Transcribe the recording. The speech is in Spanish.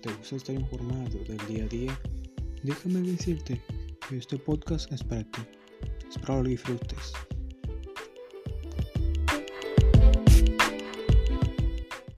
te gusta estar informado del día a día, déjame decirte que este podcast es para ti. Espero lo disfrutes.